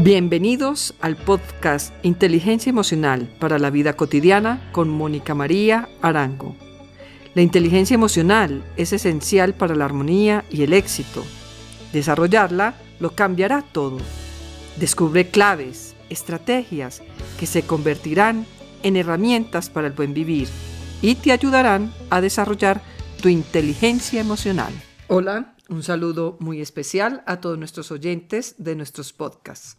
Bienvenidos al podcast Inteligencia Emocional para la Vida Cotidiana con Mónica María Arango. La inteligencia emocional es esencial para la armonía y el éxito. Desarrollarla lo cambiará todo. Descubre claves, estrategias que se convertirán en herramientas para el buen vivir y te ayudarán a desarrollar tu inteligencia emocional. Hola, un saludo muy especial a todos nuestros oyentes de nuestros podcasts.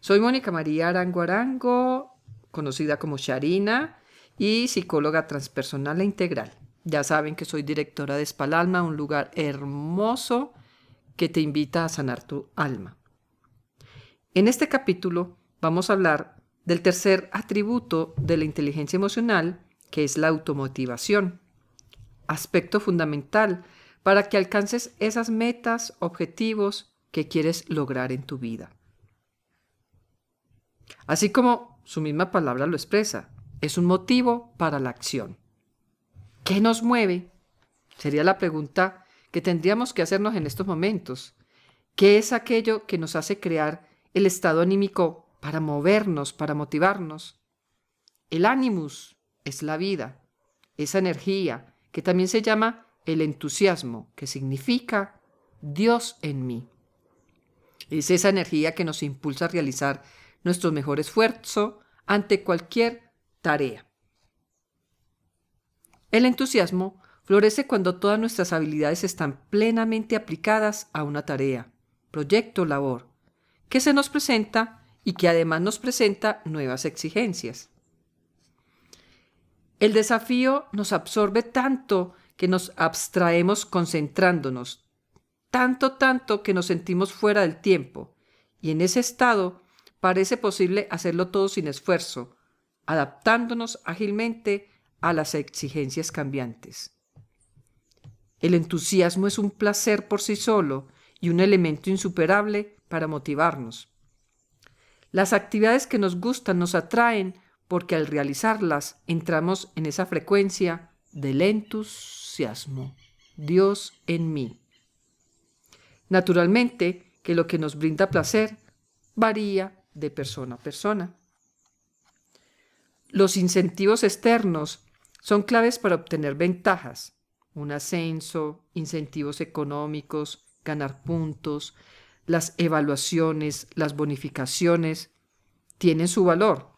Soy Mónica María Arango Arango, conocida como Sharina y psicóloga transpersonal e integral. Ya saben que soy directora de Espalalma, un lugar hermoso que te invita a sanar tu alma. En este capítulo vamos a hablar del tercer atributo de la inteligencia emocional, que es la automotivación, aspecto fundamental para que alcances esas metas, objetivos que quieres lograr en tu vida. Así como su misma palabra lo expresa, es un motivo para la acción. ¿Qué nos mueve? Sería la pregunta que tendríamos que hacernos en estos momentos. ¿Qué es aquello que nos hace crear el estado anímico para movernos, para motivarnos? El animus es la vida, esa energía que también se llama el entusiasmo, que significa Dios en mí. Es esa energía que nos impulsa a realizar nuestro mejor esfuerzo ante cualquier tarea. El entusiasmo florece cuando todas nuestras habilidades están plenamente aplicadas a una tarea, proyecto, labor, que se nos presenta y que además nos presenta nuevas exigencias. El desafío nos absorbe tanto que nos abstraemos concentrándonos, tanto, tanto que nos sentimos fuera del tiempo, y en ese estado parece posible hacerlo todo sin esfuerzo, adaptándonos ágilmente a las exigencias cambiantes. El entusiasmo es un placer por sí solo y un elemento insuperable para motivarnos. Las actividades que nos gustan nos atraen porque al realizarlas entramos en esa frecuencia del entusiasmo. Dios en mí. Naturalmente que lo que nos brinda placer varía de persona a persona. Los incentivos externos son claves para obtener ventajas, un ascenso, incentivos económicos, ganar puntos, las evaluaciones, las bonificaciones, tienen su valor.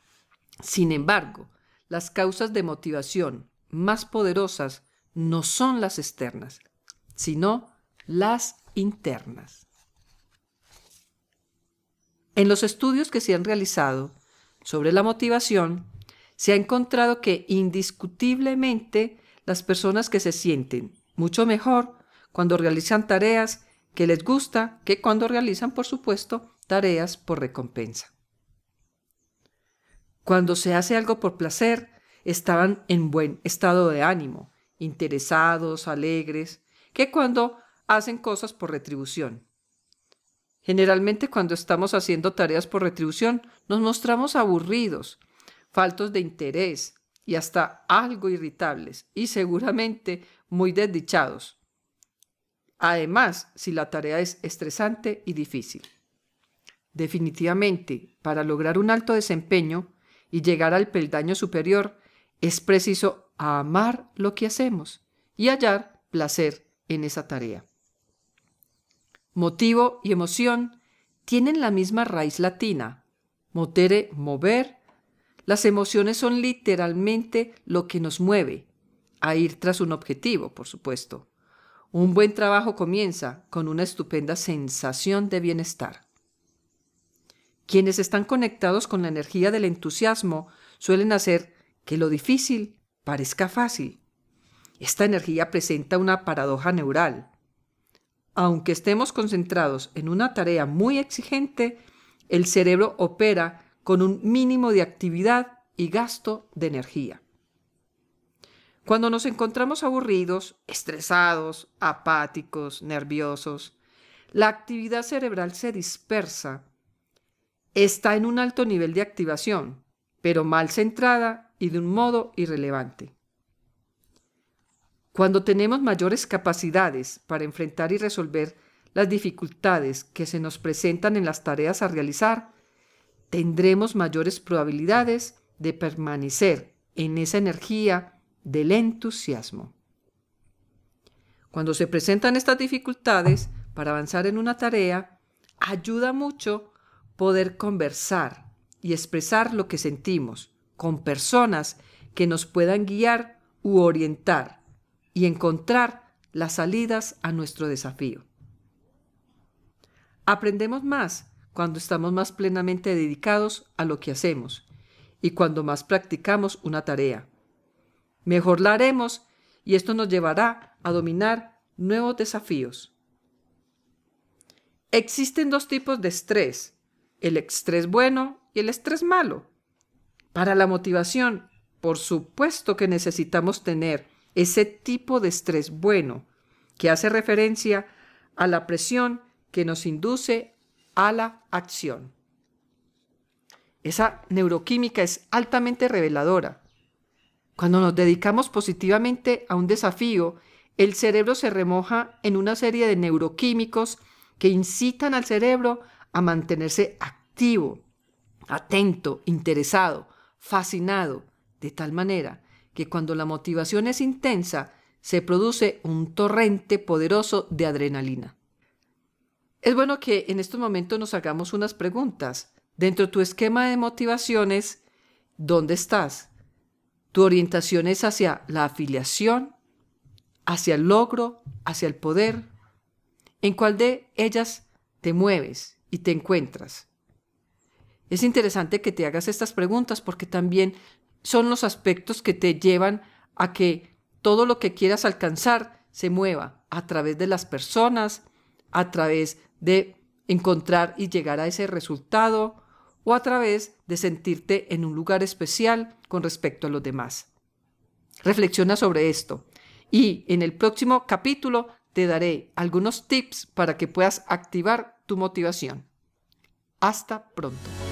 Sin embargo, las causas de motivación más poderosas no son las externas, sino las internas. En los estudios que se han realizado sobre la motivación, se ha encontrado que indiscutiblemente las personas que se sienten mucho mejor cuando realizan tareas que les gusta que cuando realizan, por supuesto, tareas por recompensa. Cuando se hace algo por placer, estaban en buen estado de ánimo, interesados, alegres, que cuando hacen cosas por retribución. Generalmente cuando estamos haciendo tareas por retribución nos mostramos aburridos, faltos de interés y hasta algo irritables y seguramente muy desdichados. Además, si la tarea es estresante y difícil. Definitivamente, para lograr un alto desempeño y llegar al peldaño superior, es preciso amar lo que hacemos y hallar placer en esa tarea. Motivo y emoción tienen la misma raíz latina. Motere, mover. Las emociones son literalmente lo que nos mueve a ir tras un objetivo, por supuesto. Un buen trabajo comienza con una estupenda sensación de bienestar. Quienes están conectados con la energía del entusiasmo suelen hacer que lo difícil parezca fácil. Esta energía presenta una paradoja neural aunque estemos concentrados en una tarea muy exigente, el cerebro opera con un mínimo de actividad y gasto de energía. Cuando nos encontramos aburridos, estresados, apáticos, nerviosos, la actividad cerebral se dispersa, está en un alto nivel de activación, pero mal centrada y de un modo irrelevante. Cuando tenemos mayores capacidades para enfrentar y resolver las dificultades que se nos presentan en las tareas a realizar, tendremos mayores probabilidades de permanecer en esa energía del entusiasmo. Cuando se presentan estas dificultades para avanzar en una tarea, ayuda mucho poder conversar y expresar lo que sentimos con personas que nos puedan guiar u orientar y encontrar las salidas a nuestro desafío. Aprendemos más cuando estamos más plenamente dedicados a lo que hacemos y cuando más practicamos una tarea. Mejor la haremos y esto nos llevará a dominar nuevos desafíos. Existen dos tipos de estrés, el estrés bueno y el estrés malo. Para la motivación, por supuesto que necesitamos tener ese tipo de estrés bueno, que hace referencia a la presión que nos induce a la acción. Esa neuroquímica es altamente reveladora. Cuando nos dedicamos positivamente a un desafío, el cerebro se remoja en una serie de neuroquímicos que incitan al cerebro a mantenerse activo, atento, interesado, fascinado, de tal manera que cuando la motivación es intensa, se produce un torrente poderoso de adrenalina. Es bueno que en estos momentos nos hagamos unas preguntas. Dentro de tu esquema de motivaciones, ¿dónde estás? ¿Tu orientación es hacia la afiliación, hacia el logro, hacia el poder? ¿En cuál de ellas te mueves y te encuentras? Es interesante que te hagas estas preguntas porque también son los aspectos que te llevan a que todo lo que quieras alcanzar se mueva a través de las personas, a través de encontrar y llegar a ese resultado o a través de sentirte en un lugar especial con respecto a los demás. Reflexiona sobre esto y en el próximo capítulo te daré algunos tips para que puedas activar tu motivación. Hasta pronto.